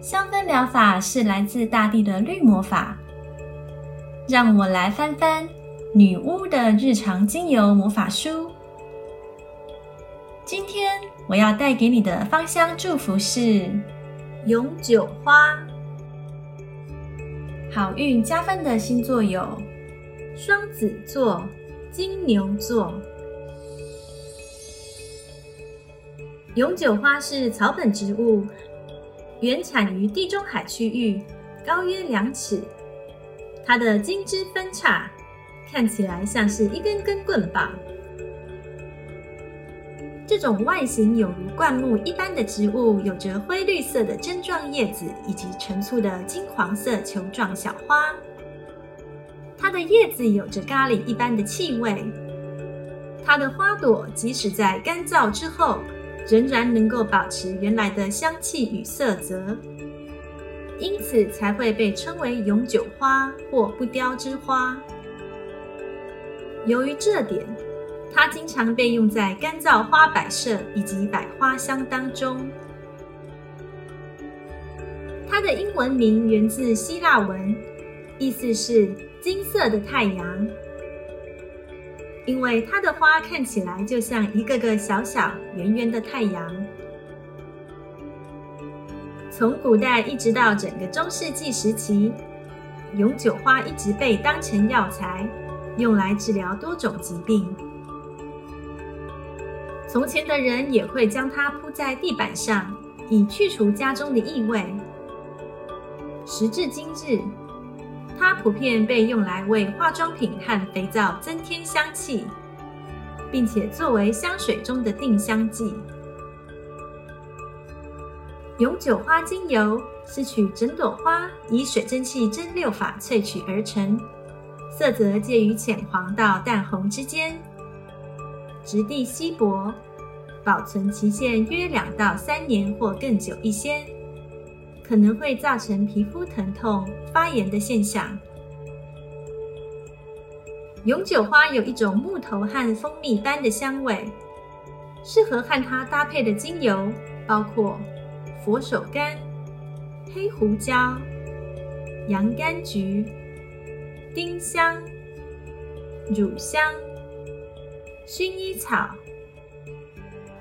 香氛疗法是来自大地的绿魔法。让我来翻翻女巫的日常精油魔法书。今天我要带给你的芳香祝福是永久花。好运加分的星座有双子座、金牛座。永久花是草本植物。原产于地中海区域，高约两尺。它的茎枝分叉，看起来像是一根根棍棒。这种外形有如灌木一般的植物，有着灰绿色的针状叶子以及成簇的金黄色球状小花。它的叶子有着咖喱一般的气味。它的花朵即使在干燥之后。仍然能够保持原来的香气与色泽，因此才会被称为永久花或不凋之花。由于这点，它经常被用在干燥花摆设以及百花香当中。它的英文名源自希腊文，意思是“金色的太阳”。因为它的花看起来就像一个个小小圆圆的太阳。从古代一直到整个中世纪时期，永久花一直被当成药材，用来治疗多种疾病。从前的人也会将它铺在地板上，以去除家中的异味。时至今日。它普遍被用来为化妆品和肥皂增添香气，并且作为香水中的定香剂。永久花精油是取整朵花以水蒸气蒸馏法萃取而成，色泽介于浅黄到淡红之间，质地稀薄，保存期限约两到三年或更久一些。可能会造成皮肤疼痛、发炎的现象。永久花有一种木头和蜂蜜般的香味，适合和它搭配的精油包括佛手柑、黑胡椒、洋甘菊、丁香、乳香、薰衣草、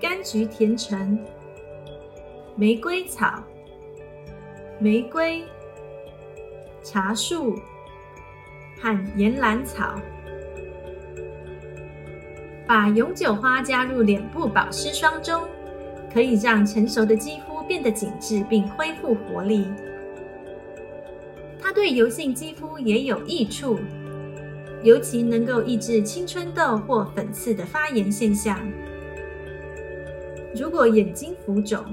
柑橘甜橙、玫瑰草。玫瑰、茶树和岩兰草，把永久花加入脸部保湿霜中，可以让成熟的肌肤变得紧致并恢复活力。它对油性肌肤也有益处，尤其能够抑制青春痘或粉刺的发炎现象。如果眼睛浮肿，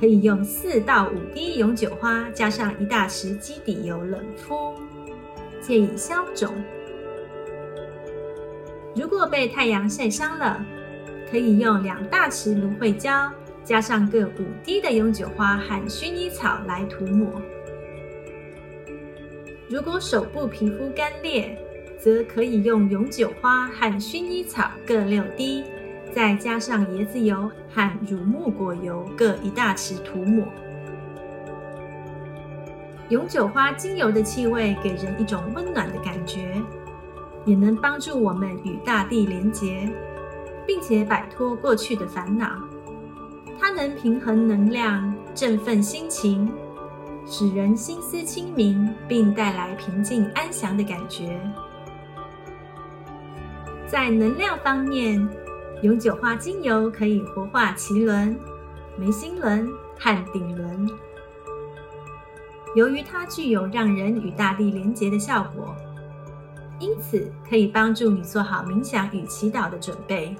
可以用四到五滴永久花，加上一大匙基底油冷敷，借以消肿。如果被太阳晒伤了，可以用两大匙芦荟胶，加上各五滴的永久花和薰衣草来涂抹。如果手部皮肤干裂，则可以用永久花和薰衣草各六滴。再加上椰子油和乳木果油各一大匙涂抹。永久花精油的气味给人一种温暖的感觉，也能帮助我们与大地连结，并且摆脱过去的烦恼。它能平衡能量，振奋心情，使人心思清明，并带来平静安详的感觉。在能量方面。永久花精油可以活化脐轮、眉心轮和顶轮。由于它具有让人与大地连结的效果，因此可以帮助你做好冥想与祈祷的准备。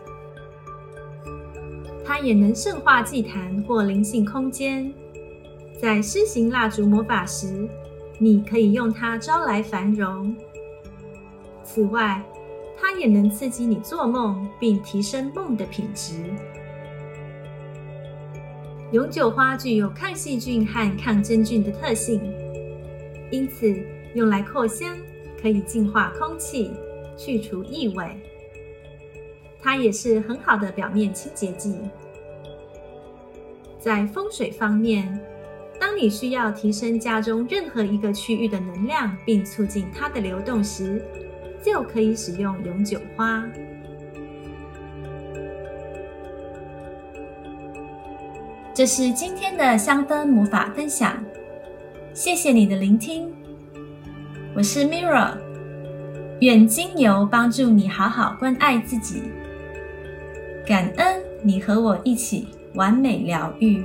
它也能圣化祭坛或灵性空间。在施行蜡烛魔法时，你可以用它招来繁荣。此外，它也能刺激你做梦，并提升梦的品质。永久花具有抗细菌和抗真菌的特性，因此用来扩香，可以净化空气，去除异味。它也是很好的表面清洁剂。在风水方面，当你需要提升家中任何一个区域的能量，并促进它的流动时，就可以使用永久花。这是今天的香氛魔法分享，谢谢你的聆听。我是 Mirra，愿精油帮助你好好关爱自己。感恩你和我一起完美疗愈。